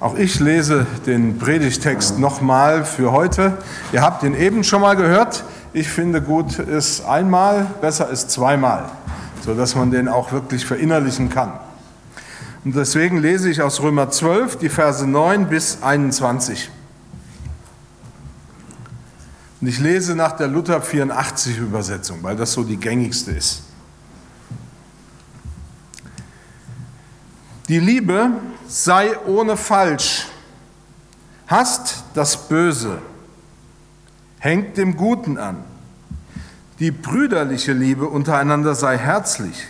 Auch ich lese den Predigtext nochmal für heute. Ihr habt ihn eben schon mal gehört. Ich finde, gut ist einmal, besser ist zweimal, sodass man den auch wirklich verinnerlichen kann. Und deswegen lese ich aus Römer 12 die Verse 9 bis 21. Und ich lese nach der Luther 84 Übersetzung, weil das so die gängigste ist. Die Liebe sei ohne Falsch, hasst das Böse, hängt dem Guten an. Die brüderliche Liebe untereinander sei herzlich.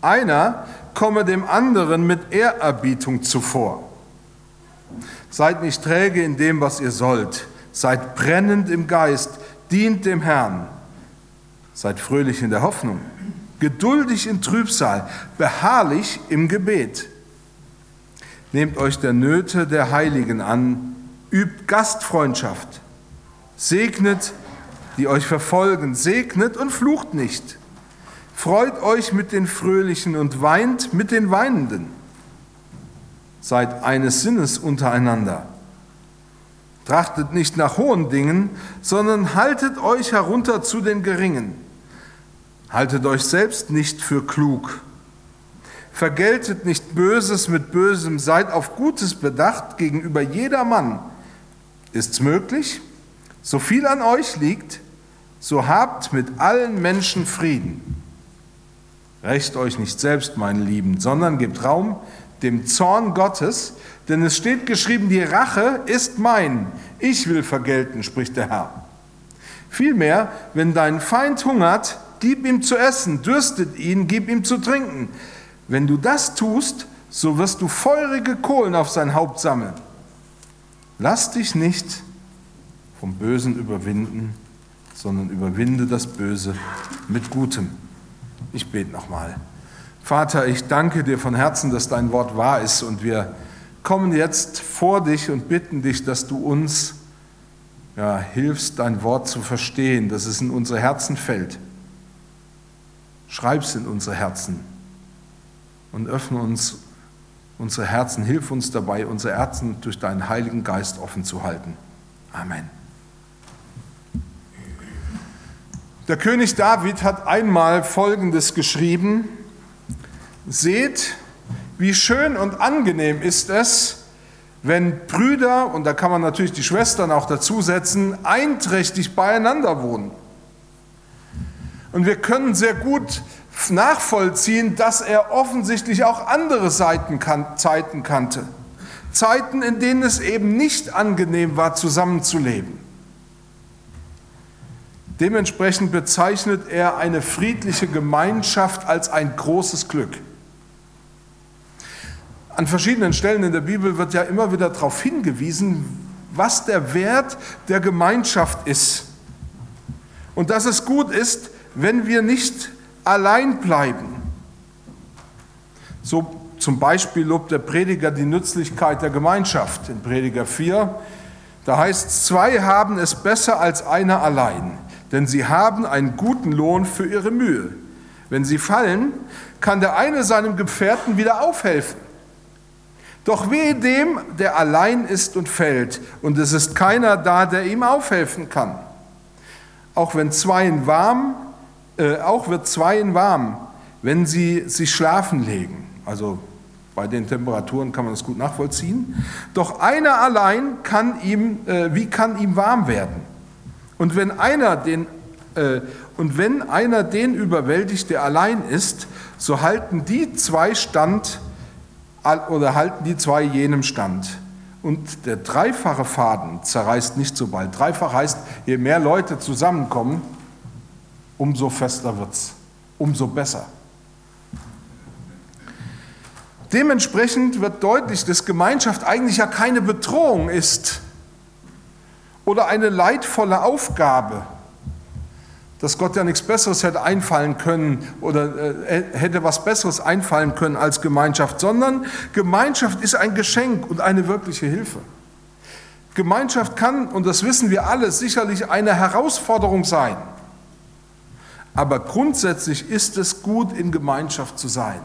Einer komme dem anderen mit Ehrerbietung zuvor. Seid nicht träge in dem, was ihr sollt. Seid brennend im Geist, dient dem Herrn. Seid fröhlich in der Hoffnung, geduldig in Trübsal, beharrlich im Gebet. Nehmt euch der Nöte der Heiligen an, übt Gastfreundschaft, segnet, die euch verfolgen, segnet und flucht nicht. Freut euch mit den Fröhlichen und weint mit den Weinenden. Seid eines Sinnes untereinander. Trachtet nicht nach hohen Dingen, sondern haltet euch herunter zu den Geringen. Haltet euch selbst nicht für klug Vergeltet nicht Böses mit Bösem, seid auf Gutes bedacht gegenüber jedermann. Ist's möglich? So viel an euch liegt, so habt mit allen Menschen Frieden. Rächt euch nicht selbst, meine Lieben, sondern gebt Raum dem Zorn Gottes, denn es steht geschrieben, die Rache ist mein, ich will vergelten, spricht der Herr. Vielmehr, wenn dein Feind hungert, gib ihm zu essen, dürstet ihn, gib ihm zu trinken. Wenn du das tust, so wirst du feurige Kohlen auf sein Haupt sammeln. Lass dich nicht vom Bösen überwinden, sondern überwinde das Böse mit Gutem. Ich bete nochmal. Vater, ich danke dir von Herzen, dass dein Wort wahr ist und wir kommen jetzt vor dich und bitten dich, dass du uns ja, hilfst, dein Wort zu verstehen, dass es in unsere Herzen fällt. Schreib es in unsere Herzen und öffne uns unsere Herzen. Hilf uns dabei, unsere Herzen durch deinen Heiligen Geist offen zu halten. Amen. Der König David hat einmal Folgendes geschrieben. Seht, wie schön und angenehm ist es, wenn Brüder, und da kann man natürlich die Schwestern auch dazusetzen, einträchtig beieinander wohnen. Und wir können sehr gut nachvollziehen, dass er offensichtlich auch andere Seiten kan Zeiten kannte. Zeiten, in denen es eben nicht angenehm war, zusammenzuleben. Dementsprechend bezeichnet er eine friedliche Gemeinschaft als ein großes Glück. An verschiedenen Stellen in der Bibel wird ja immer wieder darauf hingewiesen, was der Wert der Gemeinschaft ist. Und dass es gut ist, wenn wir nicht allein bleiben. So zum Beispiel lobt der Prediger die Nützlichkeit der Gemeinschaft in Prediger 4. Da heißt es, zwei haben es besser als einer allein, denn sie haben einen guten Lohn für ihre Mühe. Wenn sie fallen, kann der eine seinem Gefährten wieder aufhelfen. Doch wehe dem, der allein ist und fällt, und es ist keiner da, der ihm aufhelfen kann. Auch wenn zweien warm äh, auch wird zweien warm, wenn sie sich schlafen legen. Also bei den Temperaturen kann man das gut nachvollziehen. Doch einer allein kann ihm, äh, wie kann ihm warm werden? Und wenn einer den äh, und wenn einer den überwältigt, der allein ist, so halten die zwei Stand oder halten die zwei jenem Stand. Und der dreifache Faden zerreißt nicht so bald. Dreifach heißt, je mehr Leute zusammenkommen, umso fester wird es, umso besser. Dementsprechend wird deutlich, dass Gemeinschaft eigentlich ja keine Bedrohung ist oder eine leidvolle Aufgabe, dass Gott ja nichts Besseres hätte einfallen können oder äh, hätte was Besseres einfallen können als Gemeinschaft, sondern Gemeinschaft ist ein Geschenk und eine wirkliche Hilfe. Gemeinschaft kann, und das wissen wir alle, sicherlich eine Herausforderung sein. Aber grundsätzlich ist es gut, in Gemeinschaft zu sein.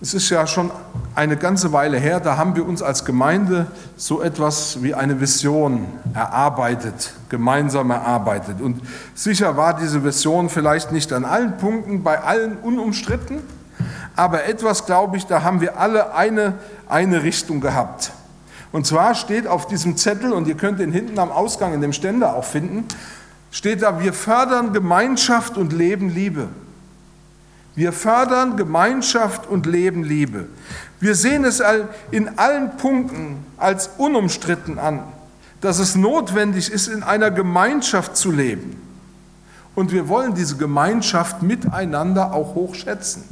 Es ist ja schon eine ganze Weile her, da haben wir uns als Gemeinde so etwas wie eine Vision erarbeitet, gemeinsam erarbeitet. Und sicher war diese Vision vielleicht nicht an allen Punkten, bei allen unumstritten, aber etwas, glaube ich, da haben wir alle eine, eine Richtung gehabt. Und zwar steht auf diesem Zettel, und ihr könnt den hinten am Ausgang in dem Ständer auch finden, steht da, wir fördern Gemeinschaft und Leben Liebe. Wir fördern Gemeinschaft und Leben Liebe. Wir sehen es in allen Punkten als unumstritten an, dass es notwendig ist, in einer Gemeinschaft zu leben. Und wir wollen diese Gemeinschaft miteinander auch hochschätzen.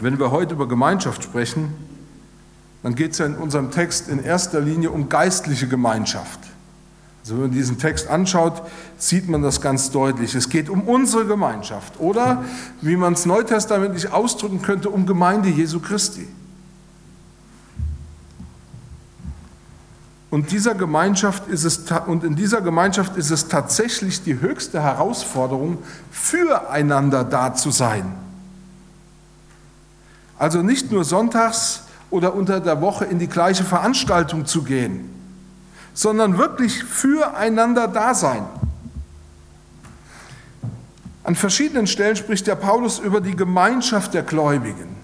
Wenn wir heute über Gemeinschaft sprechen, dann geht es ja in unserem Text in erster Linie um geistliche Gemeinschaft. Also wenn man diesen Text anschaut, sieht man das ganz deutlich. Es geht um unsere Gemeinschaft oder, wie man es neutestamentlich ausdrücken könnte, um Gemeinde Jesu Christi. Und, dieser Gemeinschaft ist es, und in dieser Gemeinschaft ist es tatsächlich die höchste Herausforderung, füreinander da zu sein. Also nicht nur sonntags oder unter der Woche in die gleiche Veranstaltung zu gehen sondern wirklich füreinander da sein. An verschiedenen Stellen spricht der Paulus über die Gemeinschaft der Gläubigen.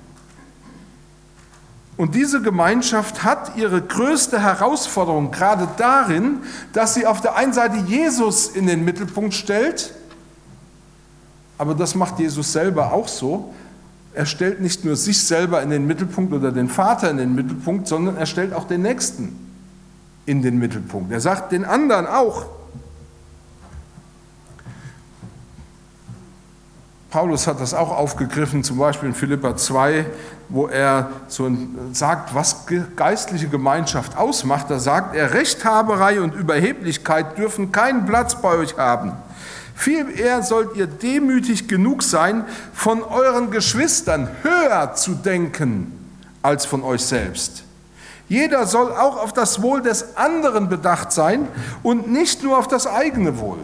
Und diese Gemeinschaft hat ihre größte Herausforderung gerade darin, dass sie auf der einen Seite Jesus in den Mittelpunkt stellt, aber das macht Jesus selber auch so. Er stellt nicht nur sich selber in den Mittelpunkt oder den Vater in den Mittelpunkt, sondern er stellt auch den Nächsten in den Mittelpunkt. Er sagt den anderen auch. Paulus hat das auch aufgegriffen, zum Beispiel in Philippa 2, wo er so sagt, was geistliche Gemeinschaft ausmacht. Da sagt er, Rechthaberei und Überheblichkeit dürfen keinen Platz bei euch haben. Vielmehr sollt ihr demütig genug sein, von euren Geschwistern höher zu denken als von euch selbst. Jeder soll auch auf das Wohl des anderen bedacht sein und nicht nur auf das eigene Wohl.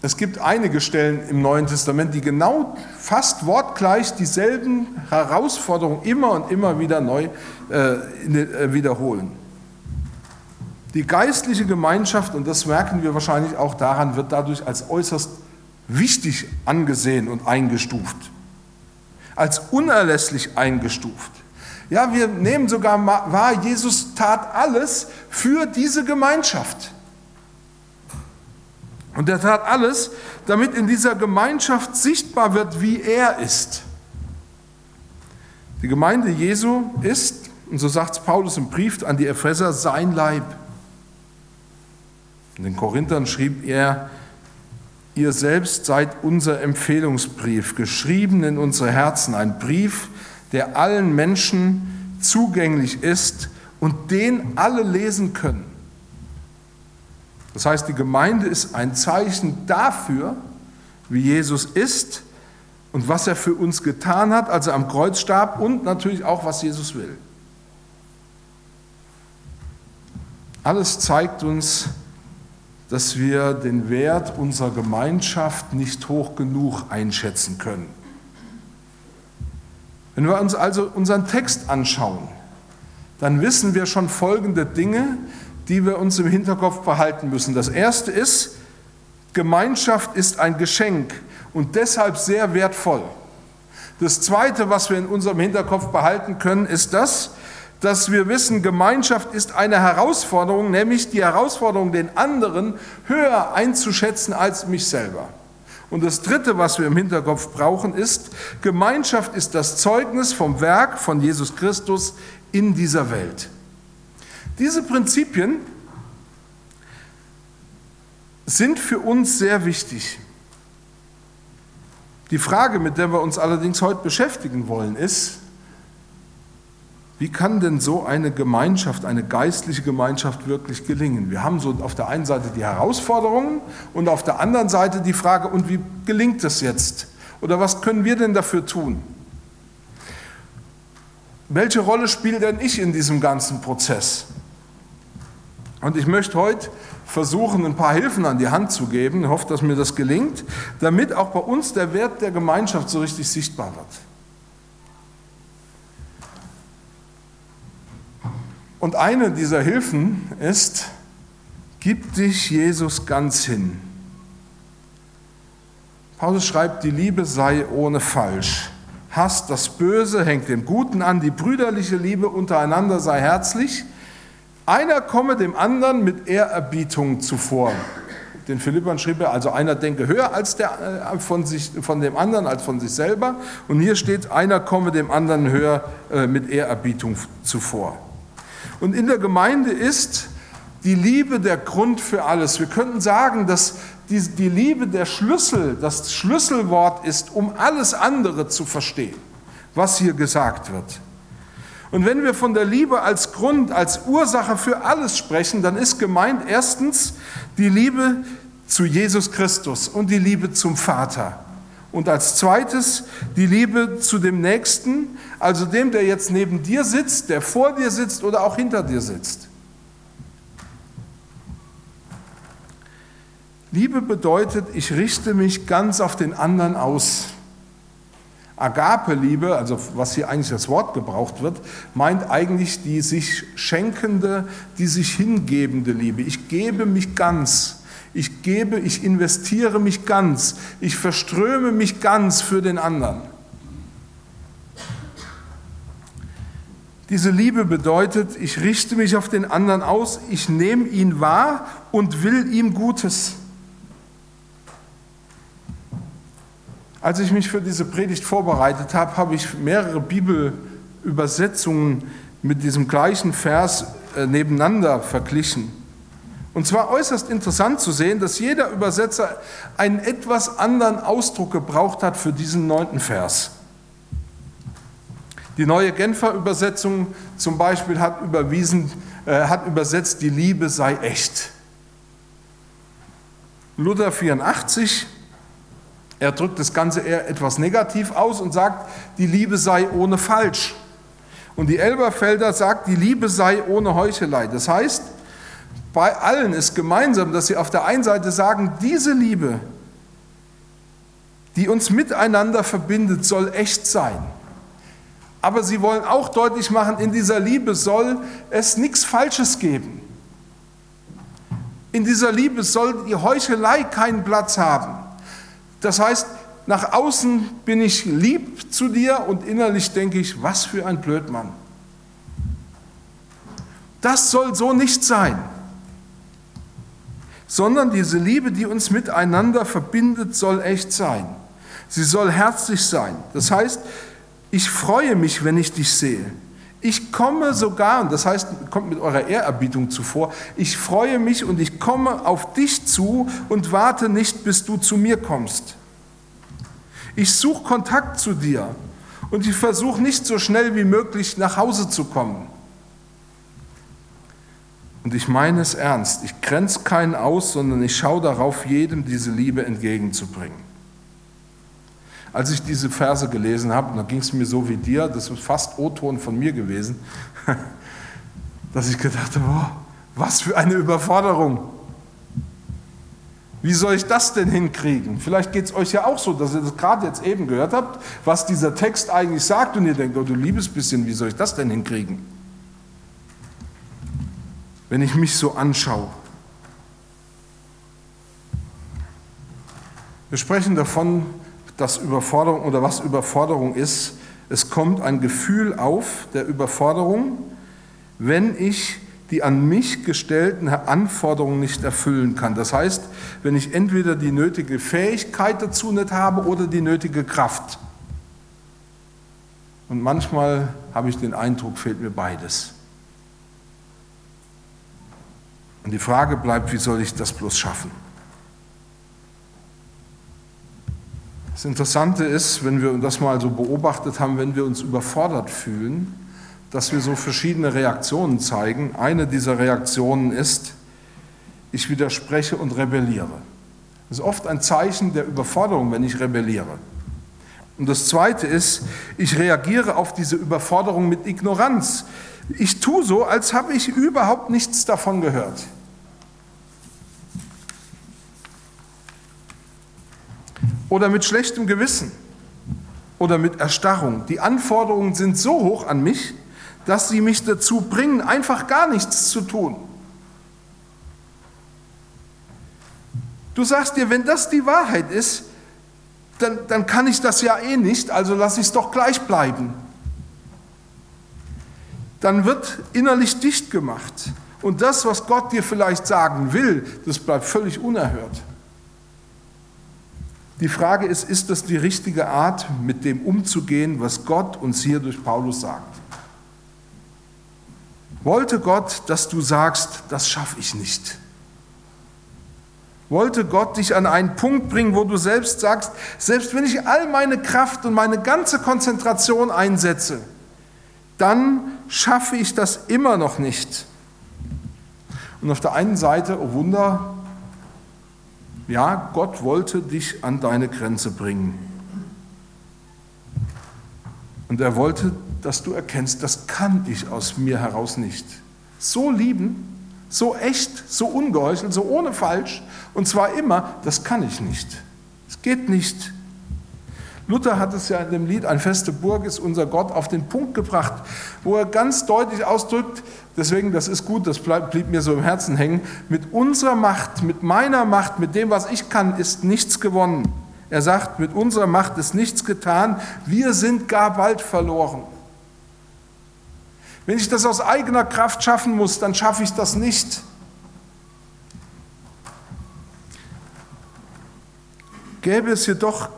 Es gibt einige Stellen im Neuen Testament, die genau fast wortgleich dieselben Herausforderungen immer und immer wieder neu äh, äh wiederholen. Die geistliche Gemeinschaft, und das merken wir wahrscheinlich auch daran, wird dadurch als äußerst wichtig angesehen und eingestuft als unerlässlich eingestuft. Ja, wir nehmen sogar wahr, Jesus tat alles für diese Gemeinschaft. Und er tat alles, damit in dieser Gemeinschaft sichtbar wird, wie er ist. Die Gemeinde Jesu ist, und so sagt es Paulus im Brief an die Epheser, sein Leib. In den Korinthern schrieb er, Ihr selbst seid unser Empfehlungsbrief, geschrieben in unsere Herzen, ein Brief, der allen Menschen zugänglich ist und den alle lesen können. Das heißt, die Gemeinde ist ein Zeichen dafür, wie Jesus ist und was er für uns getan hat, als er am Kreuz starb und natürlich auch, was Jesus will. Alles zeigt uns, dass wir den Wert unserer Gemeinschaft nicht hoch genug einschätzen können. Wenn wir uns also unseren Text anschauen, dann wissen wir schon folgende Dinge, die wir uns im Hinterkopf behalten müssen. Das erste ist, Gemeinschaft ist ein Geschenk und deshalb sehr wertvoll. Das zweite, was wir in unserem Hinterkopf behalten können, ist das, dass wir wissen, Gemeinschaft ist eine Herausforderung, nämlich die Herausforderung, den anderen höher einzuschätzen als mich selber. Und das Dritte, was wir im Hinterkopf brauchen, ist, Gemeinschaft ist das Zeugnis vom Werk von Jesus Christus in dieser Welt. Diese Prinzipien sind für uns sehr wichtig. Die Frage, mit der wir uns allerdings heute beschäftigen wollen, ist, wie kann denn so eine Gemeinschaft, eine geistliche Gemeinschaft wirklich gelingen? Wir haben so auf der einen Seite die Herausforderungen und auf der anderen Seite die Frage, und wie gelingt es jetzt? Oder was können wir denn dafür tun? Welche Rolle spiele denn ich in diesem ganzen Prozess? Und ich möchte heute versuchen, ein paar Hilfen an die Hand zu geben. Ich hoffe, dass mir das gelingt, damit auch bei uns der Wert der Gemeinschaft so richtig sichtbar wird. Und eine dieser Hilfen ist, gib dich Jesus ganz hin. Paulus schreibt, die Liebe sei ohne Falsch. Hass das Böse, hängt dem Guten an, die brüderliche Liebe untereinander sei herzlich. Einer komme dem anderen mit Ehrerbietung zuvor. Den Philippern schrieb er, also einer denke höher als der, äh, von, sich, von dem anderen als von sich selber. Und hier steht, einer komme dem anderen höher äh, mit Ehrerbietung zuvor. Und in der Gemeinde ist die Liebe der Grund für alles. Wir könnten sagen, dass die, die Liebe der Schlüssel, das Schlüsselwort ist, um alles andere zu verstehen, was hier gesagt wird. Und wenn wir von der Liebe als Grund, als Ursache für alles sprechen, dann ist gemeint erstens die Liebe zu Jesus Christus und die Liebe zum Vater. Und als zweites die Liebe zu dem Nächsten, also dem, der jetzt neben dir sitzt, der vor dir sitzt oder auch hinter dir sitzt. Liebe bedeutet, ich richte mich ganz auf den anderen aus. Agape-Liebe, also was hier eigentlich das Wort gebraucht wird, meint eigentlich die sich schenkende, die sich hingebende Liebe. Ich gebe mich ganz. Ich gebe, ich investiere mich ganz. Ich verströme mich ganz für den anderen. Diese Liebe bedeutet, ich richte mich auf den anderen aus, ich nehme ihn wahr und will ihm Gutes. Als ich mich für diese Predigt vorbereitet habe, habe ich mehrere Bibelübersetzungen mit diesem gleichen Vers äh, nebeneinander verglichen. Und zwar äußerst interessant zu sehen, dass jeder Übersetzer einen etwas anderen Ausdruck gebraucht hat für diesen neunten Vers. Die neue Genfer Übersetzung zum Beispiel hat, überwiesen, äh, hat übersetzt, die Liebe sei echt. Luther 84 er drückt das Ganze eher etwas negativ aus und sagt, die Liebe sei ohne Falsch. Und die Elberfelder sagt, die Liebe sei ohne Heuchelei. Das heißt, bei allen ist gemeinsam, dass sie auf der einen Seite sagen, diese Liebe, die uns miteinander verbindet, soll echt sein. Aber sie wollen auch deutlich machen, in dieser Liebe soll es nichts Falsches geben. In dieser Liebe soll die Heuchelei keinen Platz haben. Das heißt, nach außen bin ich lieb zu dir und innerlich denke ich, was für ein Blödmann. Das soll so nicht sein, sondern diese Liebe, die uns miteinander verbindet, soll echt sein. Sie soll herzlich sein. Das heißt, ich freue mich, wenn ich dich sehe. Ich komme sogar, und das heißt, kommt mit eurer Ehrerbietung zuvor, ich freue mich und ich komme auf dich zu und warte nicht, bis du zu mir kommst. Ich suche Kontakt zu dir und ich versuche nicht so schnell wie möglich nach Hause zu kommen. Und ich meine es ernst. Ich grenze keinen aus, sondern ich schaue darauf, jedem diese Liebe entgegenzubringen. Als ich diese Verse gelesen habe, da ging es mir so wie dir, das ist fast O-Ton von mir gewesen, dass ich gedacht habe, oh, was für eine Überforderung. Wie soll ich das denn hinkriegen? Vielleicht geht es euch ja auch so, dass ihr das gerade jetzt eben gehört habt, was dieser Text eigentlich sagt und ihr denkt, oh du liebes bisschen, wie soll ich das denn hinkriegen? Wenn ich mich so anschaue. Wir sprechen davon, dass Überforderung oder was Überforderung ist. Es kommt ein Gefühl auf der Überforderung, wenn ich die an mich gestellten Anforderungen nicht erfüllen kann. Das heißt, wenn ich entweder die nötige Fähigkeit dazu nicht habe oder die nötige Kraft. Und manchmal habe ich den Eindruck, fehlt mir beides. Und die Frage bleibt, wie soll ich das bloß schaffen? Das Interessante ist, wenn wir das mal so beobachtet haben, wenn wir uns überfordert fühlen, dass wir so verschiedene Reaktionen zeigen. Eine dieser Reaktionen ist, ich widerspreche und rebelliere. Das ist oft ein Zeichen der Überforderung, wenn ich rebelliere. Und das Zweite ist, ich reagiere auf diese Überforderung mit Ignoranz. Ich tue so, als habe ich überhaupt nichts davon gehört. Oder mit schlechtem Gewissen oder mit Erstarrung. Die Anforderungen sind so hoch an mich, dass sie mich dazu bringen, einfach gar nichts zu tun. Du sagst dir, wenn das die Wahrheit ist, dann, dann kann ich das ja eh nicht, also lasse ich es doch gleich bleiben. Dann wird innerlich dicht gemacht. Und das, was Gott dir vielleicht sagen will, das bleibt völlig unerhört. Die Frage ist, ist das die richtige Art, mit dem umzugehen, was Gott uns hier durch Paulus sagt? Wollte Gott, dass du sagst, das schaffe ich nicht? Wollte Gott dich an einen Punkt bringen, wo du selbst sagst, selbst wenn ich all meine Kraft und meine ganze Konzentration einsetze, dann schaffe ich das immer noch nicht. Und auf der einen Seite, oh Wunder, ja, Gott wollte dich an deine Grenze bringen. Und er wollte, dass du erkennst, das kann ich aus mir heraus nicht. So lieben, so echt, so ungeheuchelt, so ohne falsch, und zwar immer, das kann ich nicht. Es geht nicht. Luther hat es ja in dem Lied Ein feste Burg ist unser Gott auf den Punkt gebracht, wo er ganz deutlich ausdrückt, deswegen, das ist gut, das blieb, blieb mir so im Herzen hängen, mit unserer Macht, mit meiner Macht, mit dem, was ich kann, ist nichts gewonnen. Er sagt, mit unserer Macht ist nichts getan, wir sind gar bald verloren. Wenn ich das aus eigener Kraft schaffen muss, dann schaffe ich das nicht. Gäbe es jedoch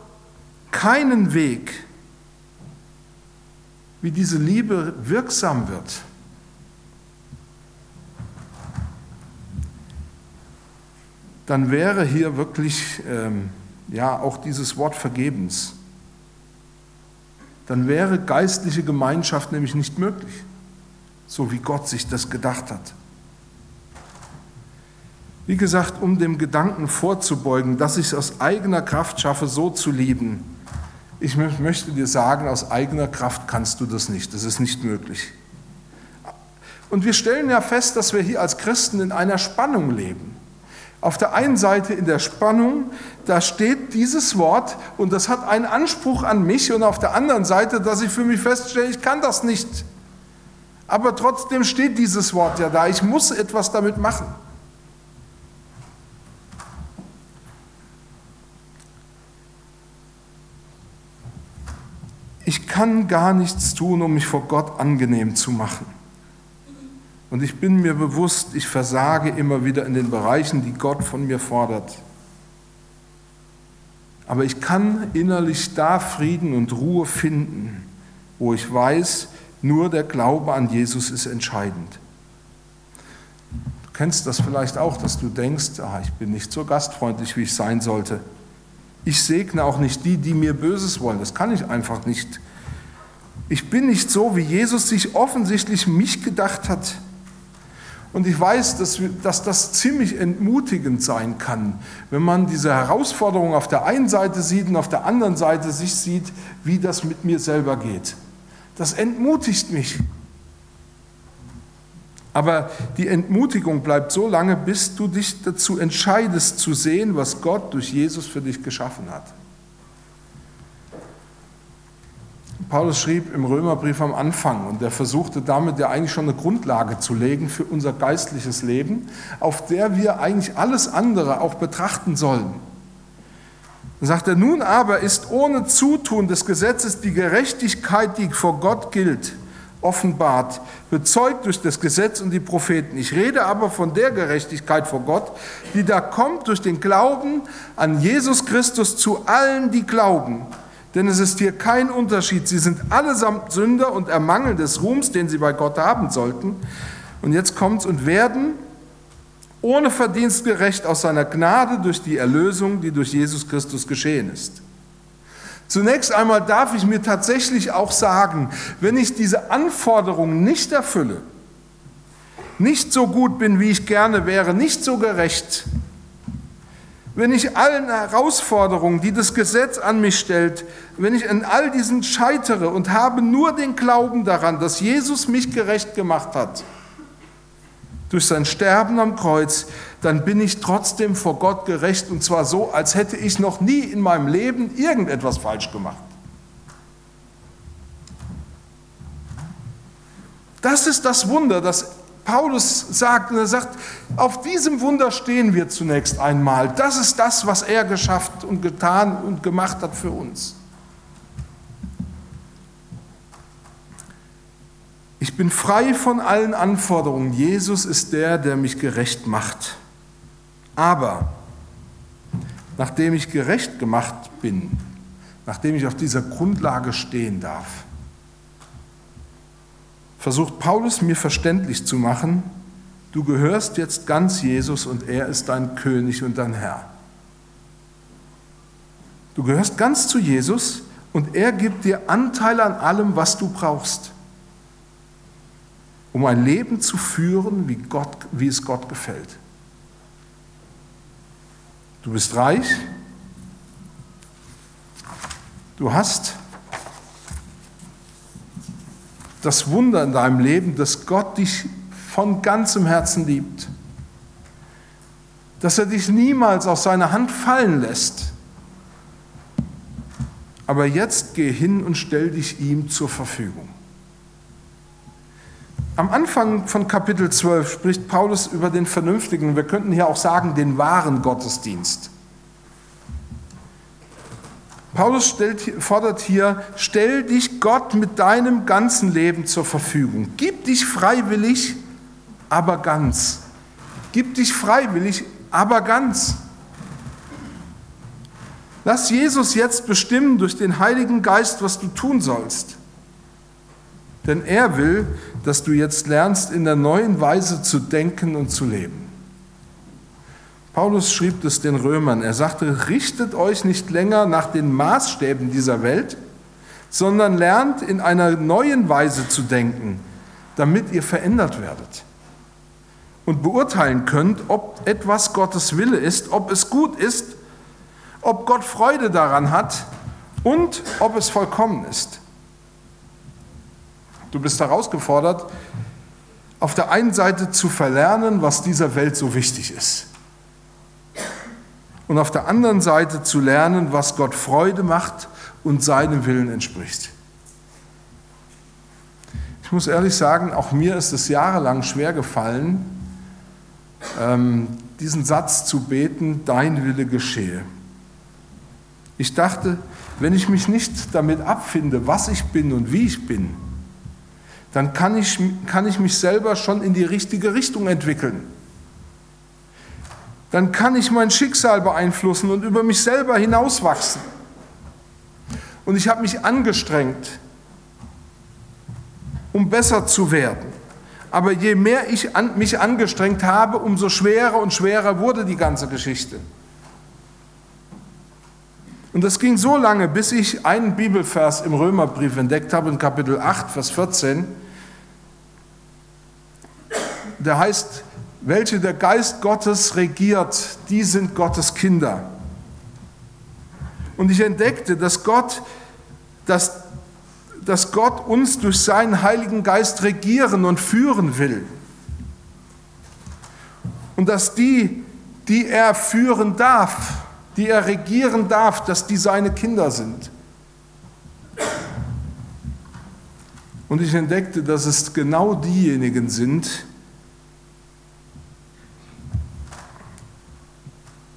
keinen Weg, wie diese Liebe wirksam wird, dann wäre hier wirklich ähm, ja auch dieses Wort vergebens. Dann wäre geistliche Gemeinschaft nämlich nicht möglich so wie Gott sich das gedacht hat. Wie gesagt, um dem Gedanken vorzubeugen, dass ich es aus eigener Kraft schaffe, so zu lieben, ich möchte dir sagen, aus eigener Kraft kannst du das nicht. Das ist nicht möglich. Und wir stellen ja fest, dass wir hier als Christen in einer Spannung leben. Auf der einen Seite in der Spannung, da steht dieses Wort und das hat einen Anspruch an mich und auf der anderen Seite, dass ich für mich feststelle, ich kann das nicht. Aber trotzdem steht dieses Wort ja da. Ich muss etwas damit machen. Ich kann gar nichts tun, um mich vor Gott angenehm zu machen. Und ich bin mir bewusst, ich versage immer wieder in den Bereichen, die Gott von mir fordert. Aber ich kann innerlich da Frieden und Ruhe finden, wo ich weiß, nur der Glaube an Jesus ist entscheidend. Du kennst das vielleicht auch, dass du denkst, ah, ich bin nicht so gastfreundlich, wie ich sein sollte. Ich segne auch nicht die, die mir Böses wollen. Das kann ich einfach nicht. Ich bin nicht so, wie Jesus sich offensichtlich mich gedacht hat. Und ich weiß, dass, dass, das ziemlich entmutigend sein kann, wenn man diese Herausforderung auf der einen Seite sieht und auf der anderen Seite sich sieht, wie das mit mir selber geht. Das entmutigt mich. Aber die Entmutigung bleibt so lange, bis du dich dazu entscheidest zu sehen, was Gott durch Jesus für dich geschaffen hat. Paulus schrieb im Römerbrief am Anfang und er versuchte damit ja eigentlich schon eine Grundlage zu legen für unser geistliches Leben, auf der wir eigentlich alles andere auch betrachten sollen. Dann sagt er, nun aber ist ohne Zutun des Gesetzes die Gerechtigkeit, die vor Gott gilt, offenbart, bezeugt durch das Gesetz und die Propheten. Ich rede aber von der Gerechtigkeit vor Gott, die da kommt durch den Glauben an Jesus Christus zu allen, die glauben. Denn es ist hier kein Unterschied. Sie sind allesamt Sünder und ermangeln des Ruhms, den sie bei Gott haben sollten. Und jetzt kommt's und werden ohne Verdienst gerecht aus seiner Gnade durch die Erlösung, die durch Jesus Christus geschehen ist. Zunächst einmal darf ich mir tatsächlich auch sagen, wenn ich diese Anforderungen nicht erfülle, nicht so gut bin, wie ich gerne wäre, nicht so gerecht, wenn ich allen Herausforderungen, die das Gesetz an mich stellt, wenn ich in all diesen scheitere und habe nur den Glauben daran, dass Jesus mich gerecht gemacht hat, durch sein Sterben am Kreuz, dann bin ich trotzdem vor Gott gerecht und zwar so, als hätte ich noch nie in meinem Leben irgendetwas falsch gemacht. Das ist das Wunder, das Paulus sagt. Und er sagt, auf diesem Wunder stehen wir zunächst einmal. Das ist das, was er geschafft und getan und gemacht hat für uns. Ich bin frei von allen Anforderungen. Jesus ist der, der mich gerecht macht. Aber nachdem ich gerecht gemacht bin, nachdem ich auf dieser Grundlage stehen darf, versucht Paulus mir verständlich zu machen, du gehörst jetzt ganz Jesus und er ist dein König und dein Herr. Du gehörst ganz zu Jesus und er gibt dir Anteil an allem, was du brauchst um ein Leben zu führen, wie, Gott, wie es Gott gefällt. Du bist reich, du hast das Wunder in deinem Leben, dass Gott dich von ganzem Herzen liebt, dass er dich niemals aus seiner Hand fallen lässt. Aber jetzt geh hin und stell dich ihm zur Verfügung. Am Anfang von Kapitel 12 spricht Paulus über den vernünftigen, wir könnten hier auch sagen, den wahren Gottesdienst. Paulus stellt, fordert hier, stell dich Gott mit deinem ganzen Leben zur Verfügung. Gib dich freiwillig, aber ganz. Gib dich freiwillig, aber ganz. Lass Jesus jetzt bestimmen durch den Heiligen Geist, was du tun sollst. Denn er will, dass du jetzt lernst, in der neuen Weise zu denken und zu leben. Paulus schrieb es den Römern. Er sagte, richtet euch nicht länger nach den Maßstäben dieser Welt, sondern lernt in einer neuen Weise zu denken, damit ihr verändert werdet und beurteilen könnt, ob etwas Gottes Wille ist, ob es gut ist, ob Gott Freude daran hat und ob es vollkommen ist. Du bist herausgefordert, auf der einen Seite zu verlernen, was dieser Welt so wichtig ist. Und auf der anderen Seite zu lernen, was Gott Freude macht und seinem Willen entspricht. Ich muss ehrlich sagen, auch mir ist es jahrelang schwer gefallen, ähm, diesen Satz zu beten, dein Wille geschehe. Ich dachte, wenn ich mich nicht damit abfinde, was ich bin und wie ich bin, dann kann ich, kann ich mich selber schon in die richtige Richtung entwickeln. Dann kann ich mein Schicksal beeinflussen und über mich selber hinauswachsen. Und ich habe mich angestrengt, um besser zu werden. Aber je mehr ich an, mich angestrengt habe, umso schwerer und schwerer wurde die ganze Geschichte. Und das ging so lange, bis ich einen Bibelvers im Römerbrief entdeckt habe, in Kapitel 8, Vers 14 der heißt, welche der Geist Gottes regiert, die sind Gottes Kinder. Und ich entdeckte, dass Gott, dass, dass Gott uns durch seinen Heiligen Geist regieren und führen will. Und dass die, die er führen darf, die er regieren darf, dass die seine Kinder sind. Und ich entdeckte, dass es genau diejenigen sind,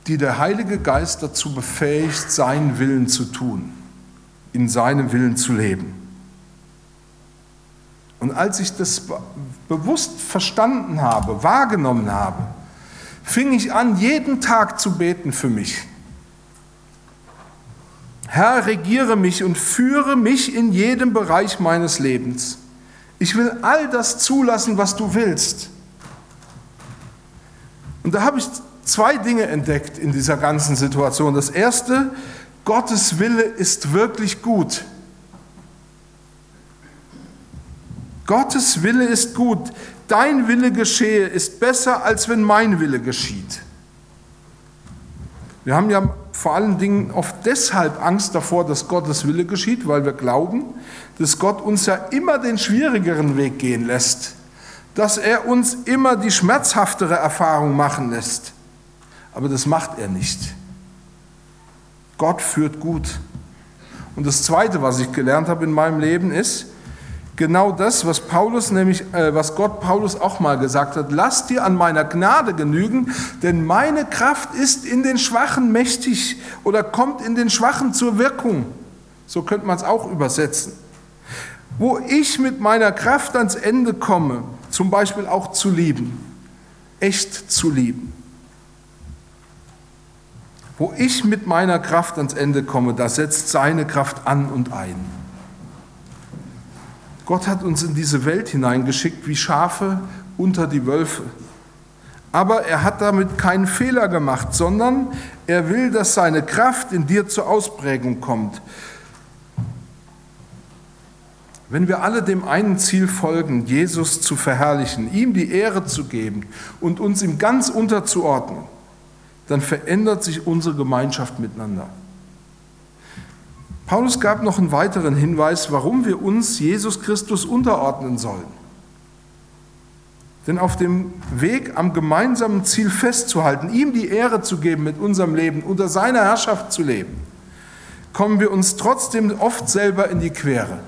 die der Heilige Geist dazu befähigt, seinen Willen zu tun, in seinem Willen zu leben. Und als ich das bewusst verstanden habe, wahrgenommen habe, fing ich an, jeden Tag zu beten für mich. Herr, regiere mich und führe mich in jedem Bereich meines Lebens. Ich will all das zulassen, was du willst. Und da habe ich zwei Dinge entdeckt in dieser ganzen Situation. Das erste, Gottes Wille ist wirklich gut. Gottes Wille ist gut. Dein Wille geschehe ist besser, als wenn mein Wille geschieht. Wir haben ja vor allen Dingen oft deshalb Angst davor, dass Gottes Wille geschieht, weil wir glauben, dass Gott uns ja immer den schwierigeren Weg gehen lässt dass er uns immer die schmerzhaftere Erfahrung machen lässt. Aber das macht er nicht. Gott führt gut. Und das Zweite, was ich gelernt habe in meinem Leben, ist genau das, was Paulus nämlich, äh, was Gott Paulus auch mal gesagt hat: Lass dir an meiner Gnade genügen, denn meine Kraft ist in den Schwachen mächtig oder kommt in den Schwachen zur Wirkung. So könnte man es auch übersetzen. Wo ich mit meiner Kraft ans Ende komme, zum Beispiel auch zu lieben, echt zu lieben. Wo ich mit meiner Kraft ans Ende komme, da setzt seine Kraft an und ein. Gott hat uns in diese Welt hineingeschickt wie Schafe unter die Wölfe. Aber er hat damit keinen Fehler gemacht, sondern er will, dass seine Kraft in dir zur Ausprägung kommt. Wenn wir alle dem einen Ziel folgen, Jesus zu verherrlichen, ihm die Ehre zu geben und uns ihm ganz unterzuordnen, dann verändert sich unsere Gemeinschaft miteinander. Paulus gab noch einen weiteren Hinweis, warum wir uns Jesus Christus unterordnen sollen. Denn auf dem Weg am gemeinsamen Ziel festzuhalten, ihm die Ehre zu geben mit unserem Leben, unter seiner Herrschaft zu leben, kommen wir uns trotzdem oft selber in die Quere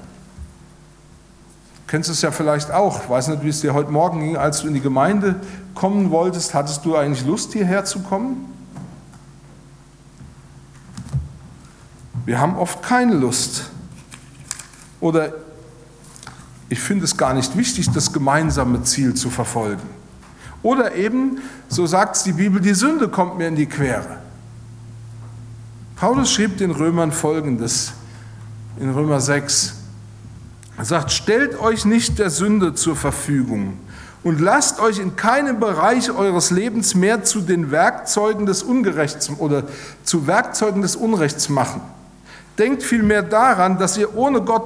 kennst es ja vielleicht auch. Weiß nicht, wie es dir heute Morgen ging, als du in die Gemeinde kommen wolltest. Hattest du eigentlich Lust, hierher zu kommen? Wir haben oft keine Lust. Oder ich finde es gar nicht wichtig, das gemeinsame Ziel zu verfolgen. Oder eben, so sagt es die Bibel, die Sünde kommt mir in die Quere. Paulus schrieb den Römern folgendes in Römer 6. Er sagt, stellt euch nicht der Sünde zur Verfügung und lasst euch in keinem Bereich eures Lebens mehr zu den Werkzeugen des Ungerechts oder zu Werkzeugen des Unrechts machen. Denkt vielmehr daran, dass ihr ohne Gott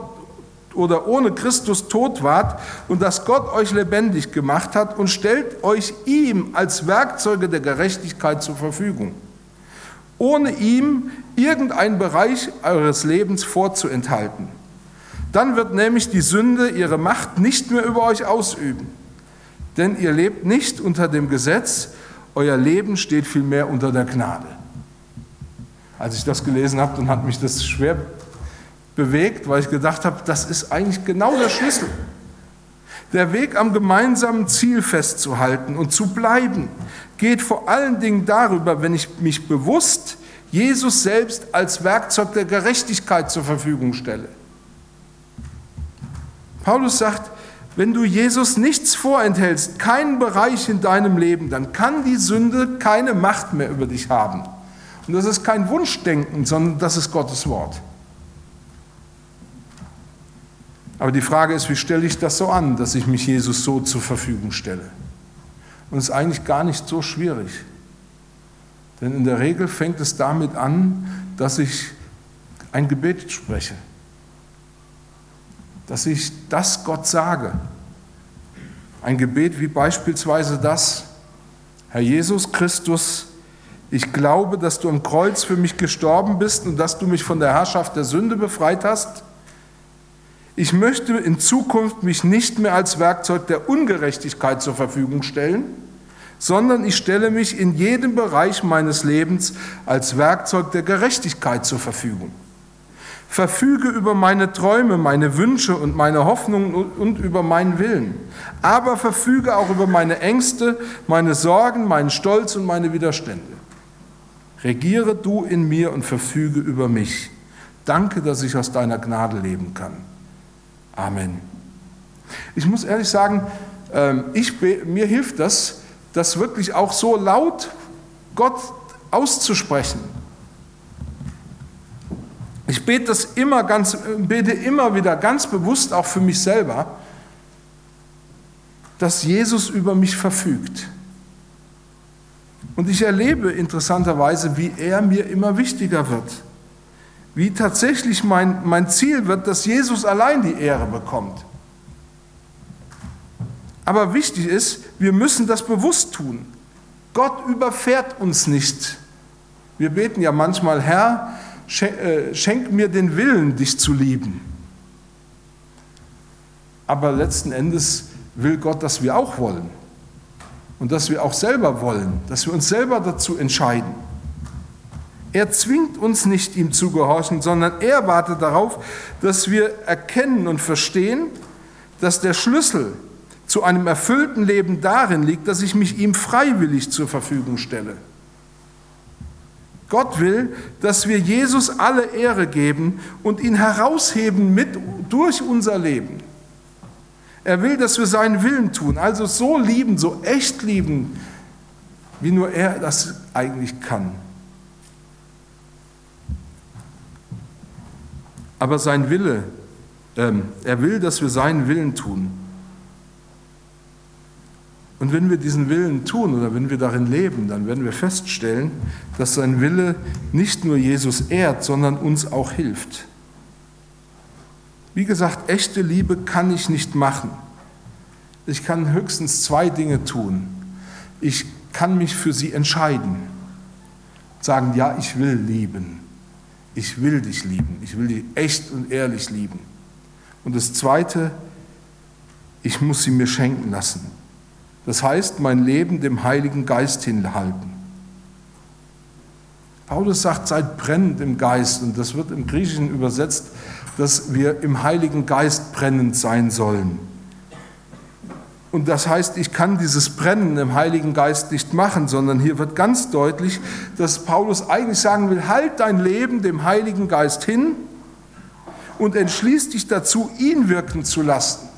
oder ohne Christus tot wart und dass Gott euch lebendig gemacht hat und stellt euch ihm als Werkzeuge der Gerechtigkeit zur Verfügung. Ohne ihm irgendeinen Bereich eures Lebens vorzuenthalten. Dann wird nämlich die Sünde ihre Macht nicht mehr über euch ausüben. Denn ihr lebt nicht unter dem Gesetz, euer Leben steht vielmehr unter der Gnade. Als ich das gelesen habe, dann hat mich das schwer bewegt, weil ich gedacht habe, das ist eigentlich genau der Schlüssel. Der Weg am gemeinsamen Ziel festzuhalten und zu bleiben, geht vor allen Dingen darüber, wenn ich mich bewusst Jesus selbst als Werkzeug der Gerechtigkeit zur Verfügung stelle. Paulus sagt, wenn du Jesus nichts vorenthältst, keinen Bereich in deinem Leben, dann kann die Sünde keine Macht mehr über dich haben. Und das ist kein Wunschdenken, sondern das ist Gottes Wort. Aber die Frage ist, wie stelle ich das so an, dass ich mich Jesus so zur Verfügung stelle? Und es ist eigentlich gar nicht so schwierig. Denn in der Regel fängt es damit an, dass ich ein Gebet spreche dass ich das Gott sage. Ein Gebet wie beispielsweise das, Herr Jesus Christus, ich glaube, dass du am Kreuz für mich gestorben bist und dass du mich von der Herrschaft der Sünde befreit hast. Ich möchte in Zukunft mich nicht mehr als Werkzeug der Ungerechtigkeit zur Verfügung stellen, sondern ich stelle mich in jedem Bereich meines Lebens als Werkzeug der Gerechtigkeit zur Verfügung verfüge über meine Träume, meine Wünsche und meine Hoffnungen und über meinen Willen, aber verfüge auch über meine Ängste, meine Sorgen, meinen Stolz und meine Widerstände. Regiere du in mir und verfüge über mich. Danke, dass ich aus deiner Gnade leben kann. Amen. Ich muss ehrlich sagen, ähm, ich, mir hilft das, das wirklich auch so laut Gott auszusprechen ich bete das immer ganz, bete immer wieder ganz bewusst auch für mich selber, dass Jesus über mich verfügt. Und ich erlebe interessanterweise, wie er mir immer wichtiger wird. Wie tatsächlich mein, mein Ziel wird, dass Jesus allein die Ehre bekommt. Aber wichtig ist, wir müssen das bewusst tun. Gott überfährt uns nicht. Wir beten ja manchmal, Herr, schenk mir den Willen, dich zu lieben. Aber letzten Endes will Gott, dass wir auch wollen. Und dass wir auch selber wollen, dass wir uns selber dazu entscheiden. Er zwingt uns nicht, ihm zu gehorchen, sondern er wartet darauf, dass wir erkennen und verstehen, dass der Schlüssel zu einem erfüllten Leben darin liegt, dass ich mich ihm freiwillig zur Verfügung stelle. Gott will, dass wir Jesus alle Ehre geben und ihn herausheben mit durch unser Leben. Er will, dass wir seinen Willen tun, also so lieben, so echt lieben, wie nur er das eigentlich kann. Aber sein Wille, ähm, er will, dass wir seinen Willen tun. Und wenn wir diesen Willen tun oder wenn wir darin leben, dann werden wir feststellen, dass sein Wille nicht nur Jesus ehrt, sondern uns auch hilft. Wie gesagt, echte Liebe kann ich nicht machen. Ich kann höchstens zwei Dinge tun. Ich kann mich für sie entscheiden. Sagen, ja, ich will lieben. Ich will dich lieben. Ich will dich echt und ehrlich lieben. Und das Zweite, ich muss sie mir schenken lassen. Das heißt, mein Leben dem Heiligen Geist hinhalten. Paulus sagt, seid brennend im Geist und das wird im Griechischen übersetzt, dass wir im Heiligen Geist brennend sein sollen. Und das heißt, ich kann dieses Brennen im Heiligen Geist nicht machen, sondern hier wird ganz deutlich, dass Paulus eigentlich sagen will, halt dein Leben dem Heiligen Geist hin und entschließ dich dazu, ihn wirken zu lassen.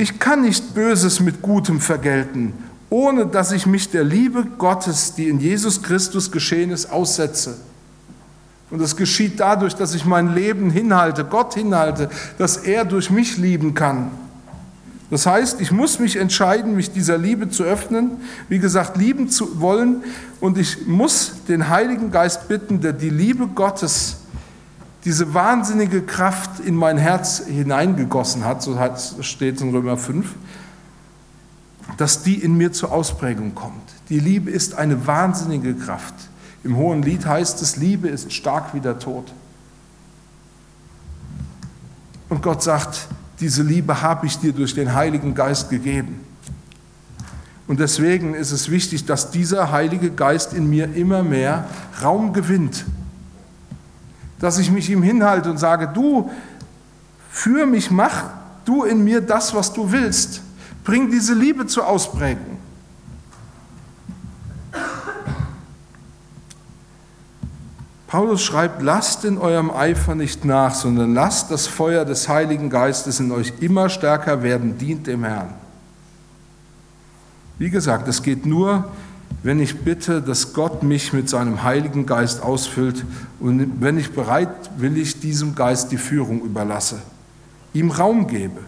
Ich kann nicht Böses mit Gutem vergelten, ohne dass ich mich der Liebe Gottes, die in Jesus Christus geschehen ist, aussetze. Und das geschieht dadurch, dass ich mein Leben hinhalte, Gott hinhalte, dass er durch mich lieben kann. Das heißt, ich muss mich entscheiden, mich dieser Liebe zu öffnen, wie gesagt, lieben zu wollen. Und ich muss den Heiligen Geist bitten, der die Liebe Gottes diese wahnsinnige Kraft in mein Herz hineingegossen hat, so steht es in Römer 5, dass die in mir zur Ausprägung kommt. Die Liebe ist eine wahnsinnige Kraft. Im Hohen Lied heißt es, Liebe ist stark wie der Tod. Und Gott sagt, diese Liebe habe ich dir durch den Heiligen Geist gegeben. Und deswegen ist es wichtig, dass dieser Heilige Geist in mir immer mehr Raum gewinnt dass ich mich ihm hinhalte und sage, du, für mich, mach du in mir das, was du willst. Bring diese Liebe zur Ausprägung. Paulus schreibt, lasst in eurem Eifer nicht nach, sondern lasst das Feuer des Heiligen Geistes in euch immer stärker werden, dient dem Herrn. Wie gesagt, es geht nur, wenn ich bitte, dass Gott mich mit seinem Heiligen Geist ausfüllt und wenn ich bereitwillig diesem Geist die Führung überlasse, ihm Raum gebe.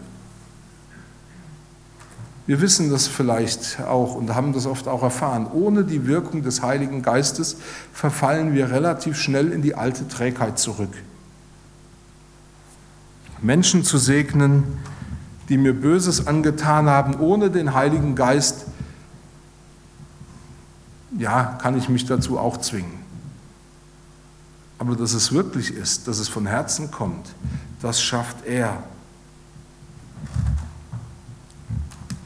Wir wissen das vielleicht auch und haben das oft auch erfahren. Ohne die Wirkung des Heiligen Geistes verfallen wir relativ schnell in die alte Trägheit zurück. Menschen zu segnen, die mir Böses angetan haben, ohne den Heiligen Geist ja, kann ich mich dazu auch zwingen. Aber dass es wirklich ist, dass es von Herzen kommt, das schafft er.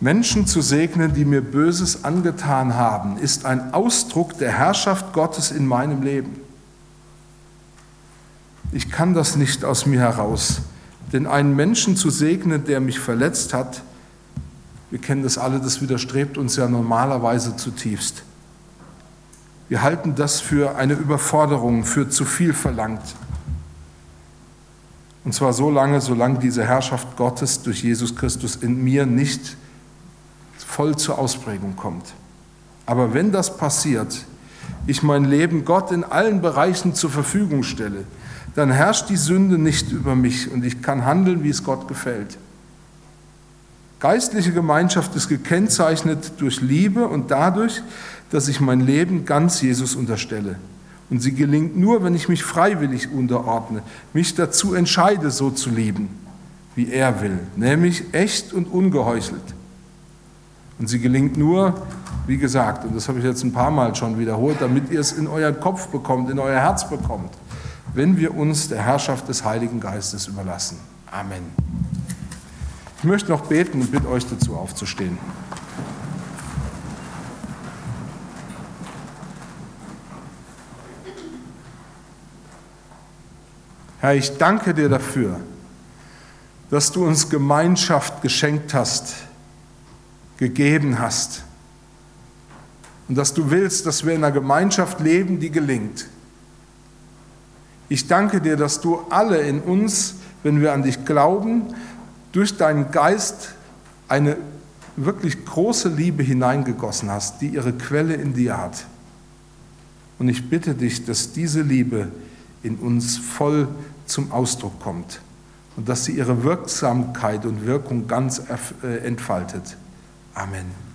Menschen zu segnen, die mir Böses angetan haben, ist ein Ausdruck der Herrschaft Gottes in meinem Leben. Ich kann das nicht aus mir heraus, denn einen Menschen zu segnen, der mich verletzt hat, wir kennen das alle, das widerstrebt uns ja normalerweise zutiefst. Wir halten das für eine Überforderung, für zu viel verlangt. Und zwar so lange, solange diese Herrschaft Gottes durch Jesus Christus in mir nicht voll zur Ausprägung kommt. Aber wenn das passiert, ich mein Leben Gott in allen Bereichen zur Verfügung stelle, dann herrscht die Sünde nicht über mich und ich kann handeln, wie es Gott gefällt. Geistliche Gemeinschaft ist gekennzeichnet durch Liebe und dadurch, dass ich mein Leben ganz Jesus unterstelle. Und sie gelingt nur, wenn ich mich freiwillig unterordne, mich dazu entscheide, so zu lieben, wie er will, nämlich echt und ungeheuchelt. Und sie gelingt nur, wie gesagt, und das habe ich jetzt ein paar Mal schon wiederholt, damit ihr es in euren Kopf bekommt, in euer Herz bekommt, wenn wir uns der Herrschaft des Heiligen Geistes überlassen. Amen. möchte noch beten und bitte euch dazu aufzustehen. Herr, ich danke dir dafür, dass du uns Gemeinschaft geschenkt hast, gegeben hast. Und dass du willst, dass wir in einer Gemeinschaft leben, die gelingt. Ich danke dir, dass du alle in uns, wenn wir an dich glauben, durch deinen Geist eine wirklich große Liebe hineingegossen hast, die ihre Quelle in dir hat. Und ich bitte dich, dass diese Liebe in uns voll zum Ausdruck kommt und dass sie ihre Wirksamkeit und Wirkung ganz äh, entfaltet. Amen.